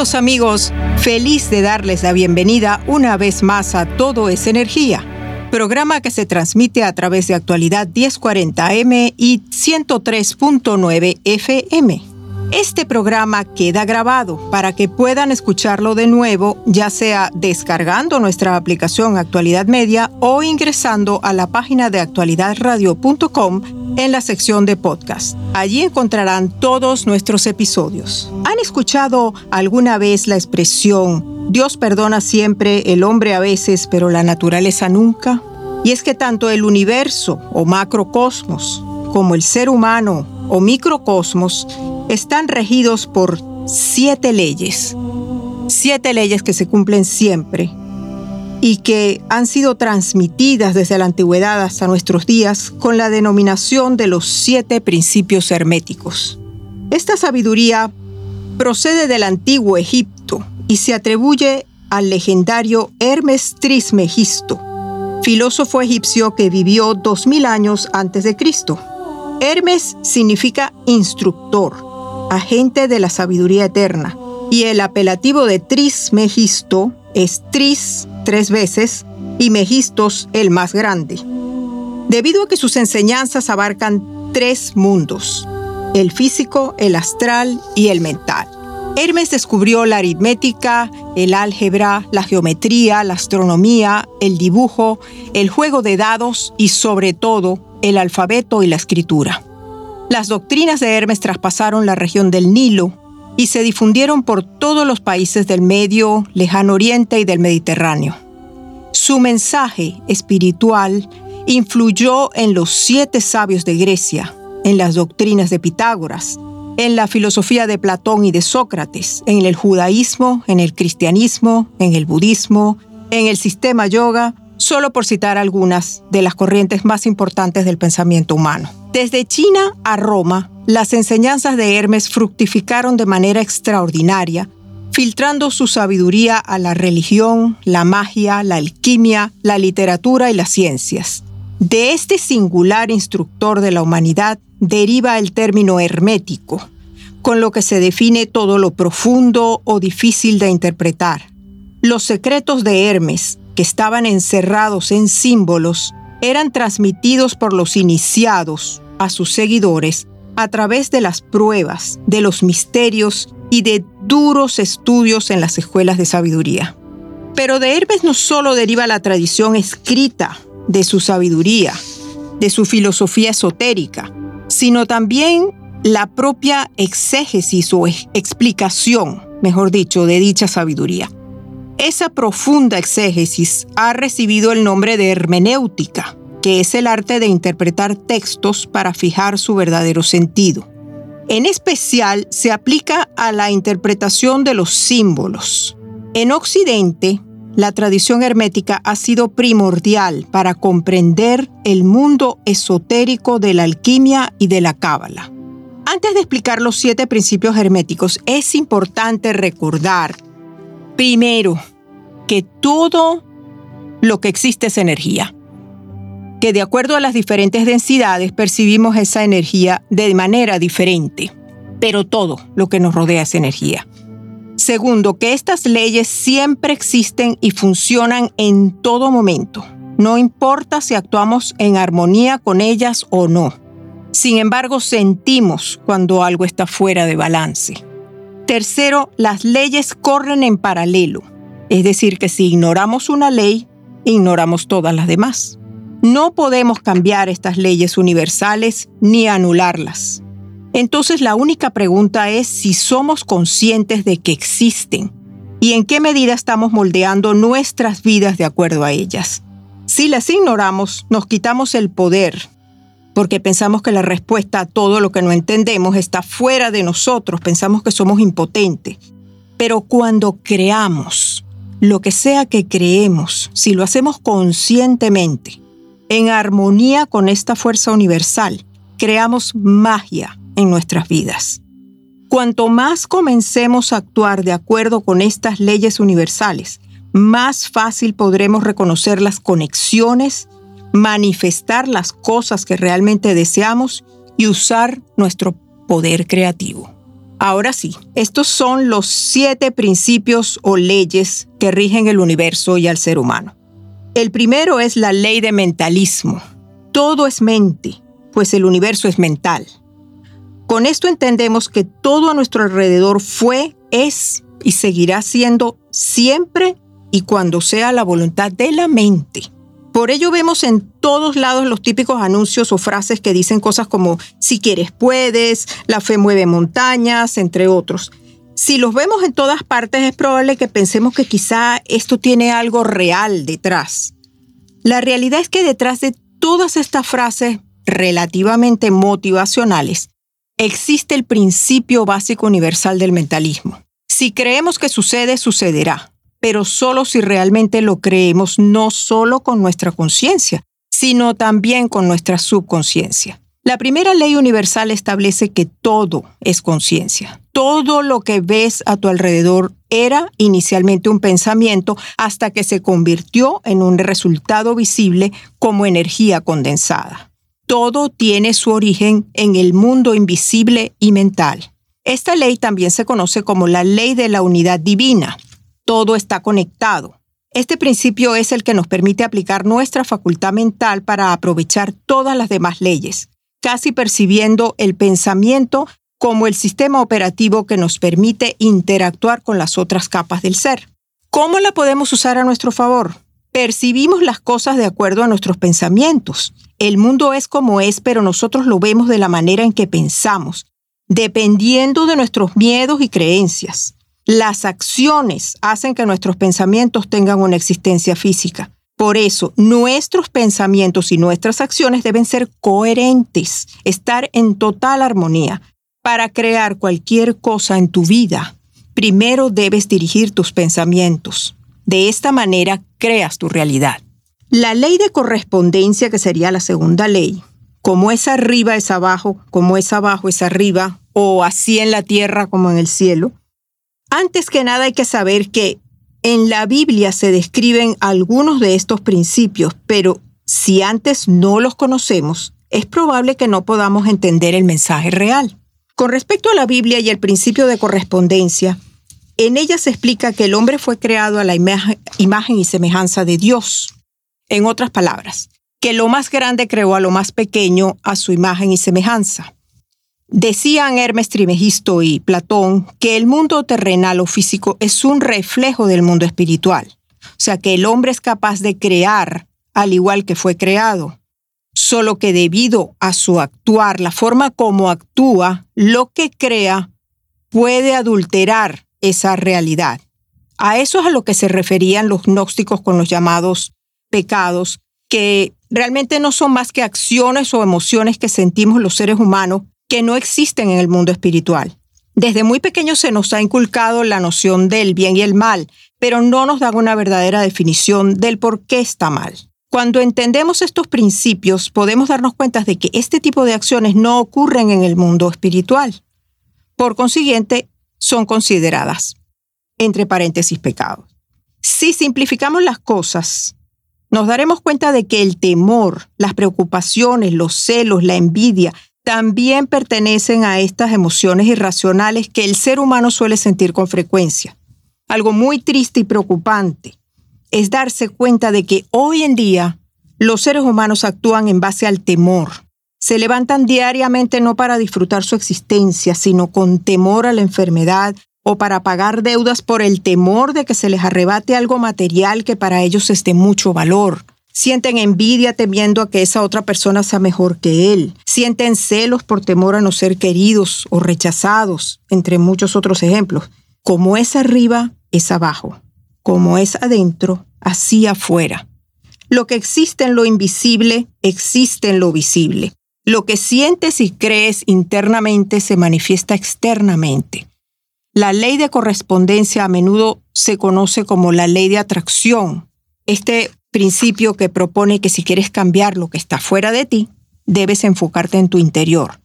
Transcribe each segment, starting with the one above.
Amigos, feliz de darles la bienvenida una vez más a Todo es Energía, programa que se transmite a través de actualidad 1040M y 103.9 FM. Este programa queda grabado para que puedan escucharlo de nuevo, ya sea descargando nuestra aplicación Actualidad Media o ingresando a la página de actualidadradio.com en la sección de podcast. Allí encontrarán todos nuestros episodios. ¿Han escuchado alguna vez la expresión Dios perdona siempre, el hombre a veces, pero la naturaleza nunca? Y es que tanto el universo o macrocosmos como el ser humano o microcosmos están regidos por siete leyes. Siete leyes que se cumplen siempre y que han sido transmitidas desde la antigüedad hasta nuestros días con la denominación de los siete principios herméticos. Esta sabiduría procede del antiguo Egipto y se atribuye al legendario Hermes Trismegisto, filósofo egipcio que vivió 2000 años antes de Cristo. Hermes significa instructor, agente de la sabiduría eterna, y el apelativo de Trismegisto es Tris tres veces y Megistos el más grande, debido a que sus enseñanzas abarcan tres mundos, el físico, el astral y el mental. Hermes descubrió la aritmética, el álgebra, la geometría, la astronomía, el dibujo, el juego de dados y sobre todo el alfabeto y la escritura. Las doctrinas de Hermes traspasaron la región del Nilo y se difundieron por todos los países del Medio, Lejano Oriente y del Mediterráneo. Su mensaje espiritual influyó en los siete sabios de Grecia, en las doctrinas de Pitágoras, en la filosofía de Platón y de Sócrates, en el judaísmo, en el cristianismo, en el budismo, en el sistema yoga, solo por citar algunas de las corrientes más importantes del pensamiento humano. Desde China a Roma, las enseñanzas de Hermes fructificaron de manera extraordinaria, filtrando su sabiduría a la religión, la magia, la alquimia, la literatura y las ciencias. De este singular instructor de la humanidad deriva el término hermético, con lo que se define todo lo profundo o difícil de interpretar. Los secretos de Hermes, que estaban encerrados en símbolos, eran transmitidos por los iniciados a sus seguidores a través de las pruebas, de los misterios y de duros estudios en las escuelas de sabiduría. Pero de Hermes no solo deriva la tradición escrita de su sabiduría, de su filosofía esotérica, sino también la propia exégesis o explicación, mejor dicho, de dicha sabiduría. Esa profunda exégesis ha recibido el nombre de hermenéutica, que es el arte de interpretar textos para fijar su verdadero sentido. En especial se aplica a la interpretación de los símbolos. En Occidente, la tradición hermética ha sido primordial para comprender el mundo esotérico de la alquimia y de la cábala. Antes de explicar los siete principios herméticos, es importante recordar Primero, que todo lo que existe es energía. Que de acuerdo a las diferentes densidades percibimos esa energía de manera diferente. Pero todo lo que nos rodea es energía. Segundo, que estas leyes siempre existen y funcionan en todo momento. No importa si actuamos en armonía con ellas o no. Sin embargo, sentimos cuando algo está fuera de balance. Tercero, las leyes corren en paralelo, es decir, que si ignoramos una ley, ignoramos todas las demás. No podemos cambiar estas leyes universales ni anularlas. Entonces la única pregunta es si somos conscientes de que existen y en qué medida estamos moldeando nuestras vidas de acuerdo a ellas. Si las ignoramos, nos quitamos el poder, porque pensamos que la respuesta a todo lo que no entendemos está fuera de nosotros, pensamos que somos impotentes. Pero cuando creamos, lo que sea que creemos, si lo hacemos conscientemente, en armonía con esta fuerza universal, creamos magia en nuestras vidas. Cuanto más comencemos a actuar de acuerdo con estas leyes universales, más fácil podremos reconocer las conexiones, manifestar las cosas que realmente deseamos y usar nuestro poder creativo. Ahora sí, estos son los siete principios o leyes que rigen el universo y al ser humano. El primero es la ley de mentalismo. Todo es mente, pues el universo es mental. Con esto entendemos que todo a nuestro alrededor fue, es y seguirá siendo siempre y cuando sea la voluntad de la mente. Por ello vemos en todos lados los típicos anuncios o frases que dicen cosas como si quieres puedes, la fe mueve montañas, entre otros. Si los vemos en todas partes es probable que pensemos que quizá esto tiene algo real detrás. La realidad es que detrás de todas estas frases relativamente motivacionales existe el principio básico universal del mentalismo. Si creemos que sucede, sucederá, pero solo si realmente lo creemos, no solo con nuestra conciencia, sino también con nuestra subconsciencia. La primera ley universal establece que todo es conciencia. Todo lo que ves a tu alrededor era inicialmente un pensamiento hasta que se convirtió en un resultado visible como energía condensada todo tiene su origen en el mundo invisible y mental. Esta ley también se conoce como la ley de la unidad divina. Todo está conectado. Este principio es el que nos permite aplicar nuestra facultad mental para aprovechar todas las demás leyes, casi percibiendo el pensamiento como el sistema operativo que nos permite interactuar con las otras capas del ser. ¿Cómo la podemos usar a nuestro favor? Percibimos las cosas de acuerdo a nuestros pensamientos. El mundo es como es, pero nosotros lo vemos de la manera en que pensamos, dependiendo de nuestros miedos y creencias. Las acciones hacen que nuestros pensamientos tengan una existencia física. Por eso, nuestros pensamientos y nuestras acciones deben ser coherentes, estar en total armonía. Para crear cualquier cosa en tu vida, primero debes dirigir tus pensamientos. De esta manera creas tu realidad. La ley de correspondencia, que sería la segunda ley, como es arriba es abajo, como es abajo es arriba, o así en la tierra como en el cielo. Antes que nada hay que saber que en la Biblia se describen algunos de estos principios, pero si antes no los conocemos, es probable que no podamos entender el mensaje real. Con respecto a la Biblia y el principio de correspondencia, en ella se explica que el hombre fue creado a la imagen y semejanza de Dios. En otras palabras, que lo más grande creó a lo más pequeño a su imagen y semejanza. Decían Hermes Trimegisto y Platón que el mundo terrenal o físico es un reflejo del mundo espiritual. O sea que el hombre es capaz de crear al igual que fue creado. Solo que debido a su actuar, la forma como actúa, lo que crea puede adulterar esa realidad. A eso es a lo que se referían los gnósticos con los llamados pecados, que realmente no son más que acciones o emociones que sentimos los seres humanos que no existen en el mundo espiritual. Desde muy pequeños se nos ha inculcado la noción del bien y el mal, pero no nos dan una verdadera definición del por qué está mal. Cuando entendemos estos principios, podemos darnos cuenta de que este tipo de acciones no ocurren en el mundo espiritual. Por consiguiente, son consideradas, entre paréntesis, pecados. Si simplificamos las cosas, nos daremos cuenta de que el temor, las preocupaciones, los celos, la envidia, también pertenecen a estas emociones irracionales que el ser humano suele sentir con frecuencia. Algo muy triste y preocupante es darse cuenta de que hoy en día los seres humanos actúan en base al temor, se levantan diariamente no para disfrutar su existencia, sino con temor a la enfermedad, o para pagar deudas por el temor de que se les arrebate algo material que para ellos es de mucho valor. Sienten envidia temiendo a que esa otra persona sea mejor que él. Sienten celos por temor a no ser queridos o rechazados, entre muchos otros ejemplos. Como es arriba, es abajo. Como es adentro, así afuera. Lo que existe en lo invisible, existe en lo visible. Lo que sientes y crees internamente se manifiesta externamente. La ley de correspondencia a menudo se conoce como la ley de atracción. Este principio que propone que si quieres cambiar lo que está fuera de ti, debes enfocarte en tu interior.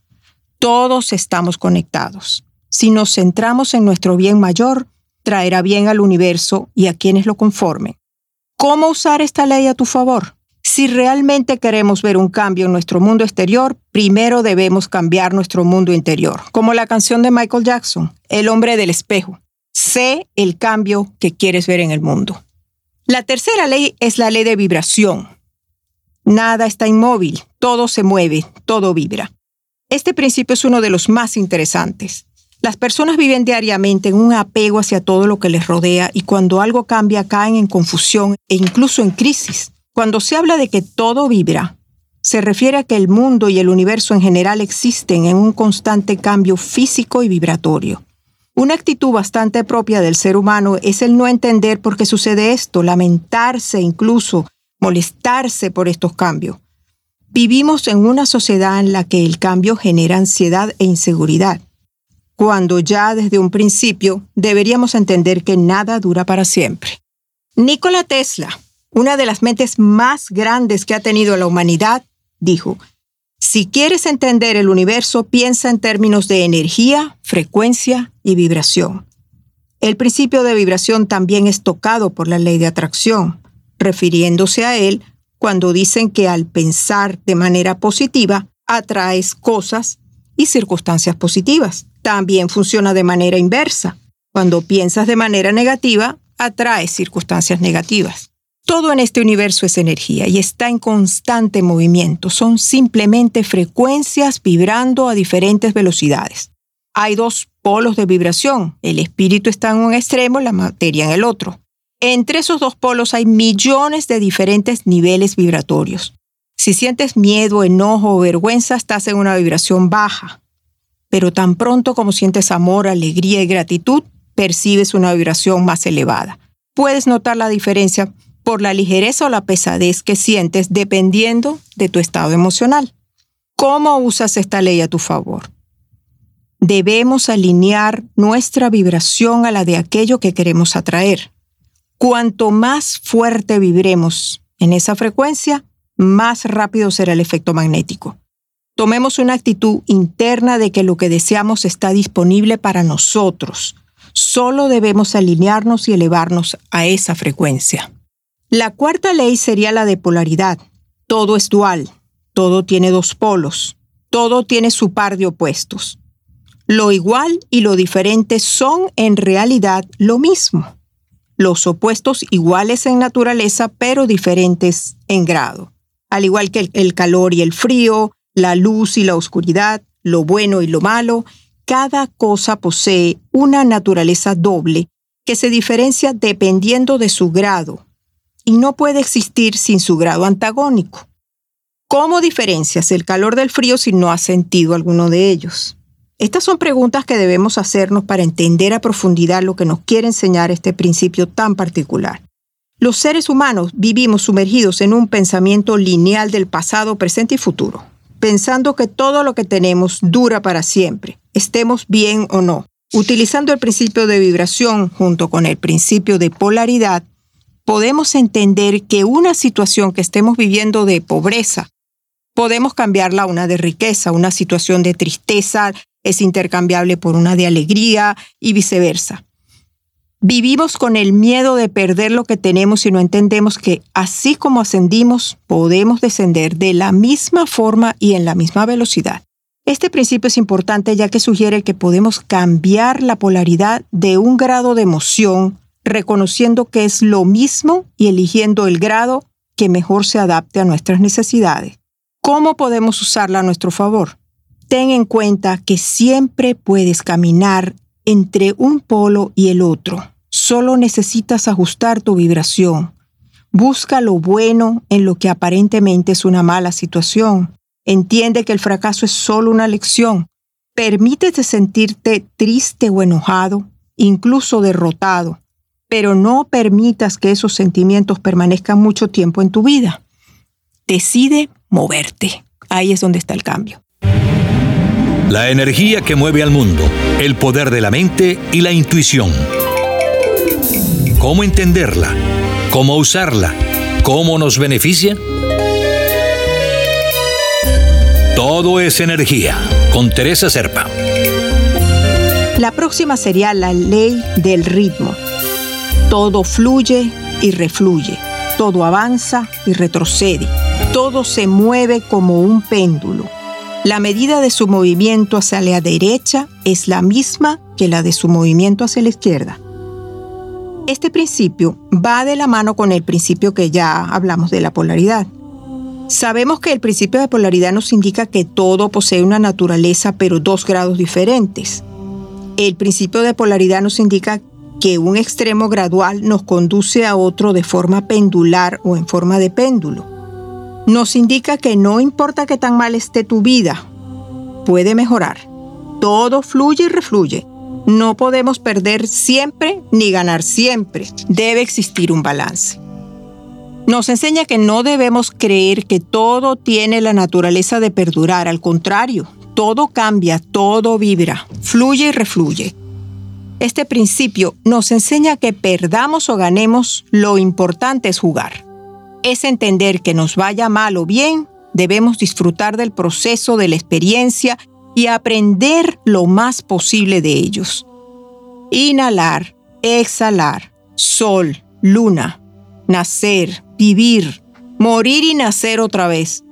Todos estamos conectados. Si nos centramos en nuestro bien mayor, traerá bien al universo y a quienes lo conformen. ¿Cómo usar esta ley a tu favor? Si realmente queremos ver un cambio en nuestro mundo exterior, primero debemos cambiar nuestro mundo interior, como la canción de Michael Jackson, El hombre del espejo. Sé el cambio que quieres ver en el mundo. La tercera ley es la ley de vibración. Nada está inmóvil, todo se mueve, todo vibra. Este principio es uno de los más interesantes. Las personas viven diariamente en un apego hacia todo lo que les rodea y cuando algo cambia caen en confusión e incluso en crisis. Cuando se habla de que todo vibra, se refiere a que el mundo y el universo en general existen en un constante cambio físico y vibratorio. Una actitud bastante propia del ser humano es el no entender por qué sucede esto, lamentarse incluso, molestarse por estos cambios. Vivimos en una sociedad en la que el cambio genera ansiedad e inseguridad, cuando ya desde un principio deberíamos entender que nada dura para siempre. Nikola Tesla, una de las mentes más grandes que ha tenido la humanidad, dijo, si quieres entender el universo, piensa en términos de energía, frecuencia y vibración. El principio de vibración también es tocado por la ley de atracción, refiriéndose a él cuando dicen que al pensar de manera positiva, atraes cosas y circunstancias positivas. También funciona de manera inversa. Cuando piensas de manera negativa, atraes circunstancias negativas. Todo en este universo es energía y está en constante movimiento. Son simplemente frecuencias vibrando a diferentes velocidades. Hay dos polos de vibración. El espíritu está en un extremo, la materia en el otro. Entre esos dos polos hay millones de diferentes niveles vibratorios. Si sientes miedo, enojo o vergüenza, estás en una vibración baja. Pero tan pronto como sientes amor, alegría y gratitud, percibes una vibración más elevada. Puedes notar la diferencia por la ligereza o la pesadez que sientes dependiendo de tu estado emocional. ¿Cómo usas esta ley a tu favor? Debemos alinear nuestra vibración a la de aquello que queremos atraer. Cuanto más fuerte vibremos en esa frecuencia, más rápido será el efecto magnético. Tomemos una actitud interna de que lo que deseamos está disponible para nosotros. Solo debemos alinearnos y elevarnos a esa frecuencia. La cuarta ley sería la de polaridad. Todo es dual, todo tiene dos polos, todo tiene su par de opuestos. Lo igual y lo diferente son en realidad lo mismo. Los opuestos iguales en naturaleza pero diferentes en grado. Al igual que el calor y el frío, la luz y la oscuridad, lo bueno y lo malo, cada cosa posee una naturaleza doble que se diferencia dependiendo de su grado, y no puede existir sin su grado antagónico. ¿Cómo diferencias el calor del frío si no has sentido alguno de ellos? Estas son preguntas que debemos hacernos para entender a profundidad lo que nos quiere enseñar este principio tan particular. Los seres humanos vivimos sumergidos en un pensamiento lineal del pasado, presente y futuro, pensando que todo lo que tenemos dura para siempre, estemos bien o no. Utilizando el principio de vibración junto con el principio de polaridad, podemos entender que una situación que estemos viviendo de pobreza, podemos cambiarla a una de riqueza, una situación de tristeza es intercambiable por una de alegría y viceversa. Vivimos con el miedo de perder lo que tenemos y no entendemos que así como ascendimos, podemos descender de la misma forma y en la misma velocidad. Este principio es importante ya que sugiere que podemos cambiar la polaridad de un grado de emoción reconociendo que es lo mismo y eligiendo el grado que mejor se adapte a nuestras necesidades. ¿Cómo podemos usarla a nuestro favor? Ten en cuenta que siempre puedes caminar entre un polo y el otro. Solo necesitas ajustar tu vibración. Busca lo bueno en lo que aparentemente es una mala situación. Entiende que el fracaso es solo una lección. Permítete sentirte triste o enojado, incluso derrotado, pero no permitas que esos sentimientos permanezcan mucho tiempo en tu vida. Decide moverte. Ahí es donde está el cambio. La energía que mueve al mundo, el poder de la mente y la intuición. ¿Cómo entenderla? ¿Cómo usarla? ¿Cómo nos beneficia? Todo es energía, con Teresa Serpa. La próxima sería la ley del ritmo. Todo fluye y refluye, todo avanza y retrocede, todo se mueve como un péndulo. La medida de su movimiento hacia la derecha es la misma que la de su movimiento hacia la izquierda. Este principio va de la mano con el principio que ya hablamos de la polaridad. Sabemos que el principio de polaridad nos indica que todo posee una naturaleza pero dos grados diferentes. El principio de polaridad nos indica que un extremo gradual nos conduce a otro de forma pendular o en forma de péndulo. Nos indica que no importa qué tan mal esté tu vida, puede mejorar. Todo fluye y refluye. No podemos perder siempre ni ganar siempre. Debe existir un balance nos enseña que no debemos creer que todo tiene la naturaleza de perdurar, al contrario, todo cambia, todo vibra, fluye y refluye. Este principio nos enseña que perdamos o ganemos, lo importante es jugar. Es entender que nos vaya mal o bien, debemos disfrutar del proceso, de la experiencia y aprender lo más posible de ellos. Inhalar, exhalar, sol, luna, nacer, vivir, morir y nacer otra vez.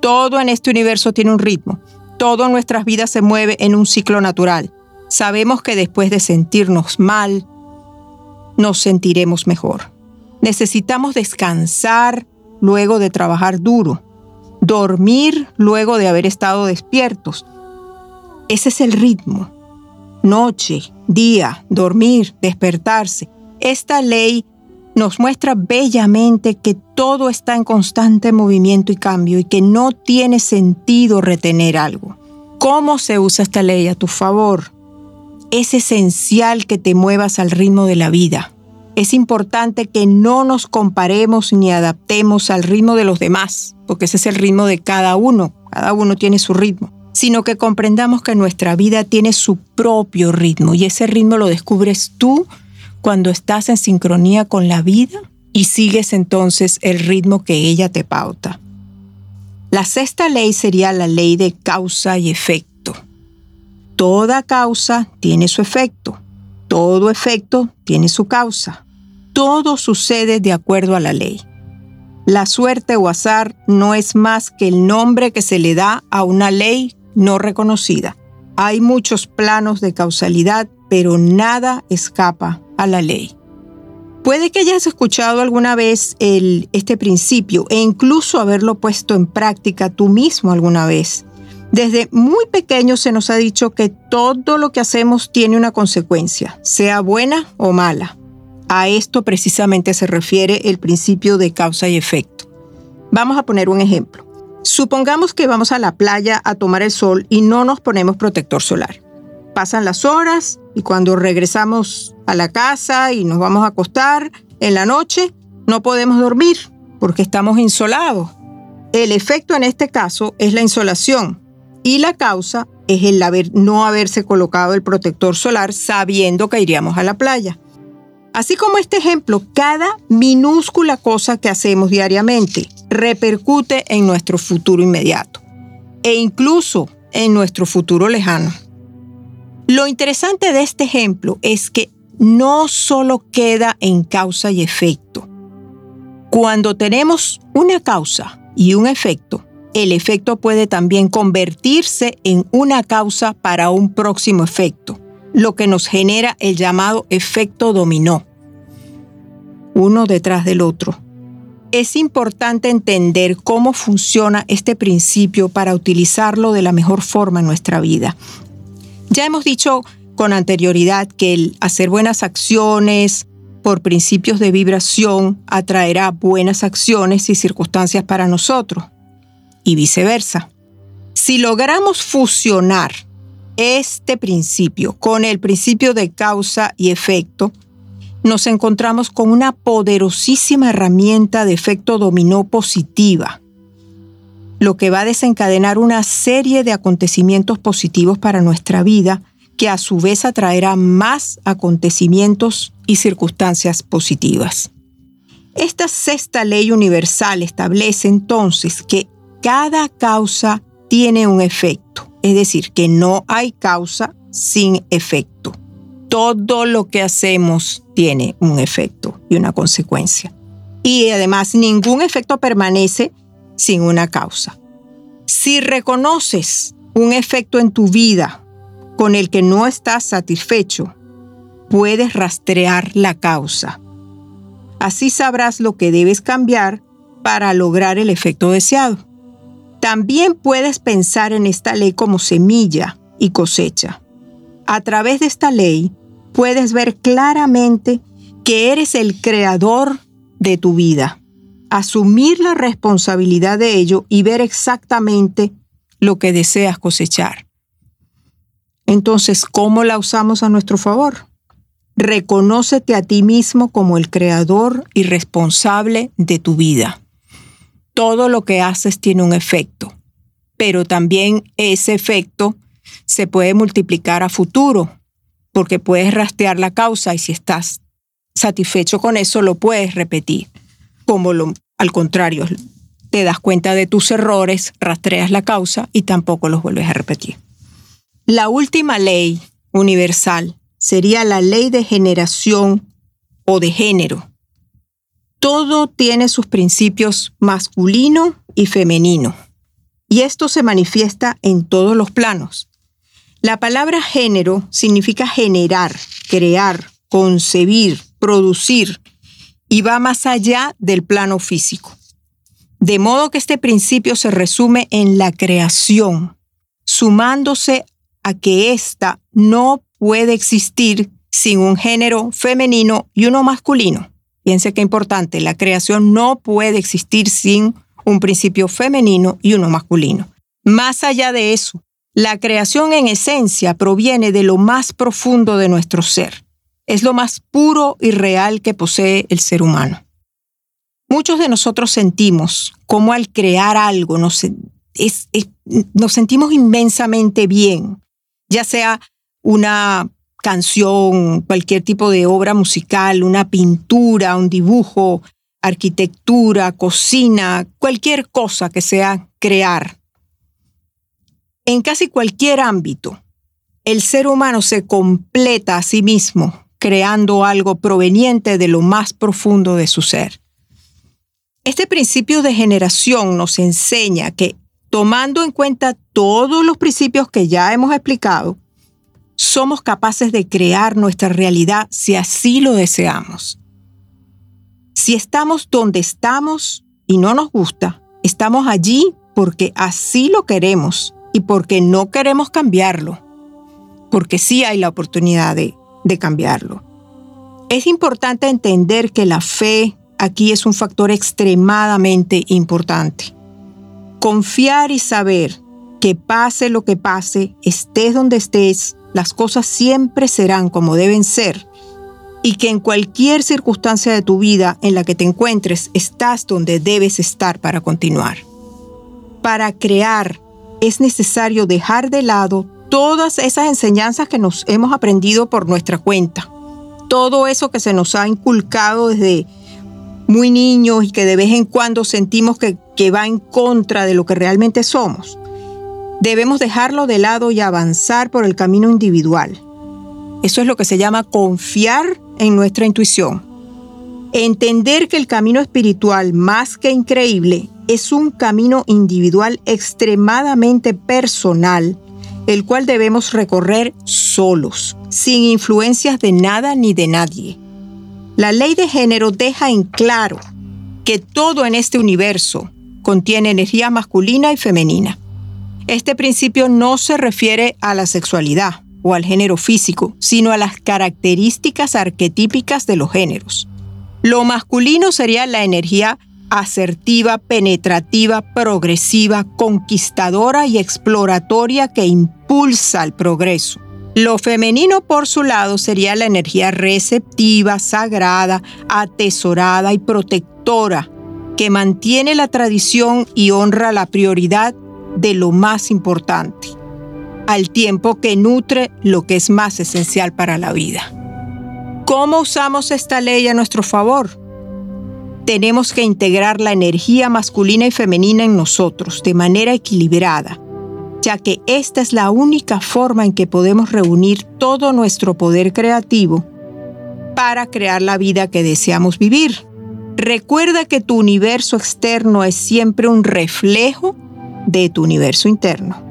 Todo en este universo tiene un ritmo. Todo nuestras vidas se mueve en un ciclo natural. Sabemos que después de sentirnos mal, nos sentiremos mejor. Necesitamos descansar luego de trabajar duro, dormir luego de haber estado despiertos. Ese es el ritmo. Noche, día, dormir, despertarse. Esta ley nos muestra bellamente que todo está en constante movimiento y cambio y que no tiene sentido retener algo. ¿Cómo se usa esta ley a tu favor? Es esencial que te muevas al ritmo de la vida. Es importante que no nos comparemos ni adaptemos al ritmo de los demás, porque ese es el ritmo de cada uno, cada uno tiene su ritmo, sino que comprendamos que nuestra vida tiene su propio ritmo y ese ritmo lo descubres tú cuando estás en sincronía con la vida y sigues entonces el ritmo que ella te pauta. La sexta ley sería la ley de causa y efecto. Toda causa tiene su efecto, todo efecto tiene su causa. Todo sucede de acuerdo a la ley. La suerte o azar no es más que el nombre que se le da a una ley no reconocida. Hay muchos planos de causalidad, pero nada escapa a la ley. Puede que hayas escuchado alguna vez este principio e incluso haberlo puesto en práctica tú mismo alguna vez. Desde muy pequeño se nos ha dicho que todo lo que hacemos tiene una consecuencia, sea buena o mala. A esto precisamente se refiere el principio de causa y efecto. Vamos a poner un ejemplo. Supongamos que vamos a la playa a tomar el sol y no nos ponemos protector solar. Pasan las horas y cuando regresamos a la casa y nos vamos a acostar en la noche, no podemos dormir porque estamos insolados. El efecto en este caso es la insolación y la causa es el haber, no haberse colocado el protector solar sabiendo que iríamos a la playa. Así como este ejemplo, cada minúscula cosa que hacemos diariamente repercute en nuestro futuro inmediato e incluso en nuestro futuro lejano. Lo interesante de este ejemplo es que no solo queda en causa y efecto. Cuando tenemos una causa y un efecto, el efecto puede también convertirse en una causa para un próximo efecto, lo que nos genera el llamado efecto dominó, uno detrás del otro. Es importante entender cómo funciona este principio para utilizarlo de la mejor forma en nuestra vida. Ya hemos dicho con anterioridad que el hacer buenas acciones por principios de vibración atraerá buenas acciones y circunstancias para nosotros, y viceversa. Si logramos fusionar este principio con el principio de causa y efecto, nos encontramos con una poderosísima herramienta de efecto dominó positiva, lo que va a desencadenar una serie de acontecimientos positivos para nuestra vida, que a su vez atraerá más acontecimientos y circunstancias positivas. Esta sexta ley universal establece entonces que cada causa tiene un efecto, es decir, que no hay causa sin efecto. Todo lo que hacemos tiene un efecto y una consecuencia. Y además ningún efecto permanece sin una causa. Si reconoces un efecto en tu vida con el que no estás satisfecho, puedes rastrear la causa. Así sabrás lo que debes cambiar para lograr el efecto deseado. También puedes pensar en esta ley como semilla y cosecha. A través de esta ley puedes ver claramente que eres el creador de tu vida, asumir la responsabilidad de ello y ver exactamente lo que deseas cosechar. Entonces, ¿cómo la usamos a nuestro favor? Reconócete a ti mismo como el creador y responsable de tu vida. Todo lo que haces tiene un efecto, pero también ese efecto se puede multiplicar a futuro, porque puedes rastrear la causa y si estás satisfecho con eso, lo puedes repetir. Como lo, al contrario, te das cuenta de tus errores, rastreas la causa y tampoco los vuelves a repetir. La última ley universal sería la ley de generación o de género. Todo tiene sus principios masculino y femenino, y esto se manifiesta en todos los planos. La palabra género significa generar, crear, concebir, producir y va más allá del plano físico. De modo que este principio se resume en la creación, sumándose a que ésta no puede existir sin un género femenino y uno masculino. Piense que importante, la creación no puede existir sin un principio femenino y uno masculino. Más allá de eso, la creación en esencia proviene de lo más profundo de nuestro ser. Es lo más puro y real que posee el ser humano. Muchos de nosotros sentimos como al crear algo nos sentimos inmensamente bien, ya sea una canción, cualquier tipo de obra musical, una pintura, un dibujo, arquitectura, cocina, cualquier cosa que sea crear en casi cualquier ámbito, el ser humano se completa a sí mismo creando algo proveniente de lo más profundo de su ser. Este principio de generación nos enseña que, tomando en cuenta todos los principios que ya hemos explicado, somos capaces de crear nuestra realidad si así lo deseamos. Si estamos donde estamos y no nos gusta, estamos allí porque así lo queremos y porque no queremos cambiarlo, porque sí hay la oportunidad de, de cambiarlo. Es importante entender que la fe aquí es un factor extremadamente importante. Confiar y saber que pase lo que pase, estés donde estés, las cosas siempre serán como deben ser y que en cualquier circunstancia de tu vida en la que te encuentres estás donde debes estar para continuar. Para crear es necesario dejar de lado todas esas enseñanzas que nos hemos aprendido por nuestra cuenta. Todo eso que se nos ha inculcado desde muy niños y que de vez en cuando sentimos que, que va en contra de lo que realmente somos. Debemos dejarlo de lado y avanzar por el camino individual. Eso es lo que se llama confiar en nuestra intuición. Entender que el camino espiritual, más que increíble, es un camino individual extremadamente personal, el cual debemos recorrer solos, sin influencias de nada ni de nadie. La ley de género deja en claro que todo en este universo contiene energía masculina y femenina. Este principio no se refiere a la sexualidad, o al género físico, sino a las características arquetípicas de los géneros. Lo masculino sería la energía asertiva, penetrativa, progresiva, conquistadora y exploratoria que impulsa el progreso. Lo femenino, por su lado, sería la energía receptiva, sagrada, atesorada y protectora, que mantiene la tradición y honra la prioridad de lo más importante, al tiempo que nutre lo que es más esencial para la vida. ¿Cómo usamos esta ley a nuestro favor? Tenemos que integrar la energía masculina y femenina en nosotros de manera equilibrada, ya que esta es la única forma en que podemos reunir todo nuestro poder creativo para crear la vida que deseamos vivir. Recuerda que tu universo externo es siempre un reflejo de tu universo interno.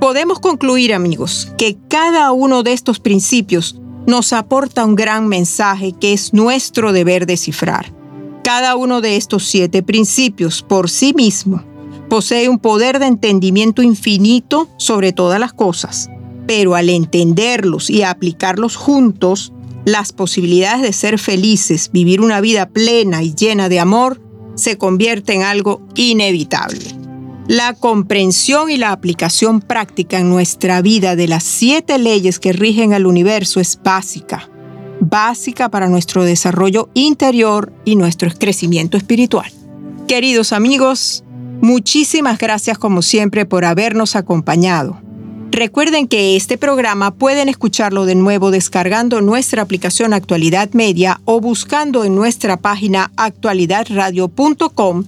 Podemos concluir, amigos, que cada uno de estos principios nos aporta un gran mensaje que es nuestro deber descifrar. Cada uno de estos siete principios por sí mismo posee un poder de entendimiento infinito sobre todas las cosas, pero al entenderlos y aplicarlos juntos, las posibilidades de ser felices, vivir una vida plena y llena de amor, se convierte en algo inevitable. La comprensión y la aplicación práctica en nuestra vida de las siete leyes que rigen al universo es básica, básica para nuestro desarrollo interior y nuestro crecimiento espiritual. Queridos amigos, muchísimas gracias como siempre por habernos acompañado. Recuerden que este programa pueden escucharlo de nuevo descargando nuestra aplicación Actualidad Media o buscando en nuestra página actualidadradio.com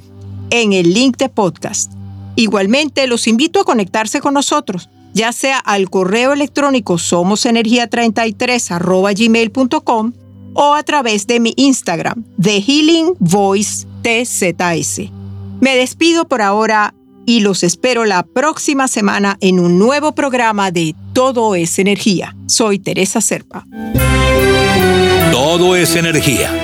en el link de podcast. Igualmente, los invito a conectarse con nosotros, ya sea al correo electrónico somosenergia33 o a través de mi Instagram, The Healing Voice TZS. Me despido por ahora y los espero la próxima semana en un nuevo programa de Todo es Energía. Soy Teresa Serpa. Todo es Energía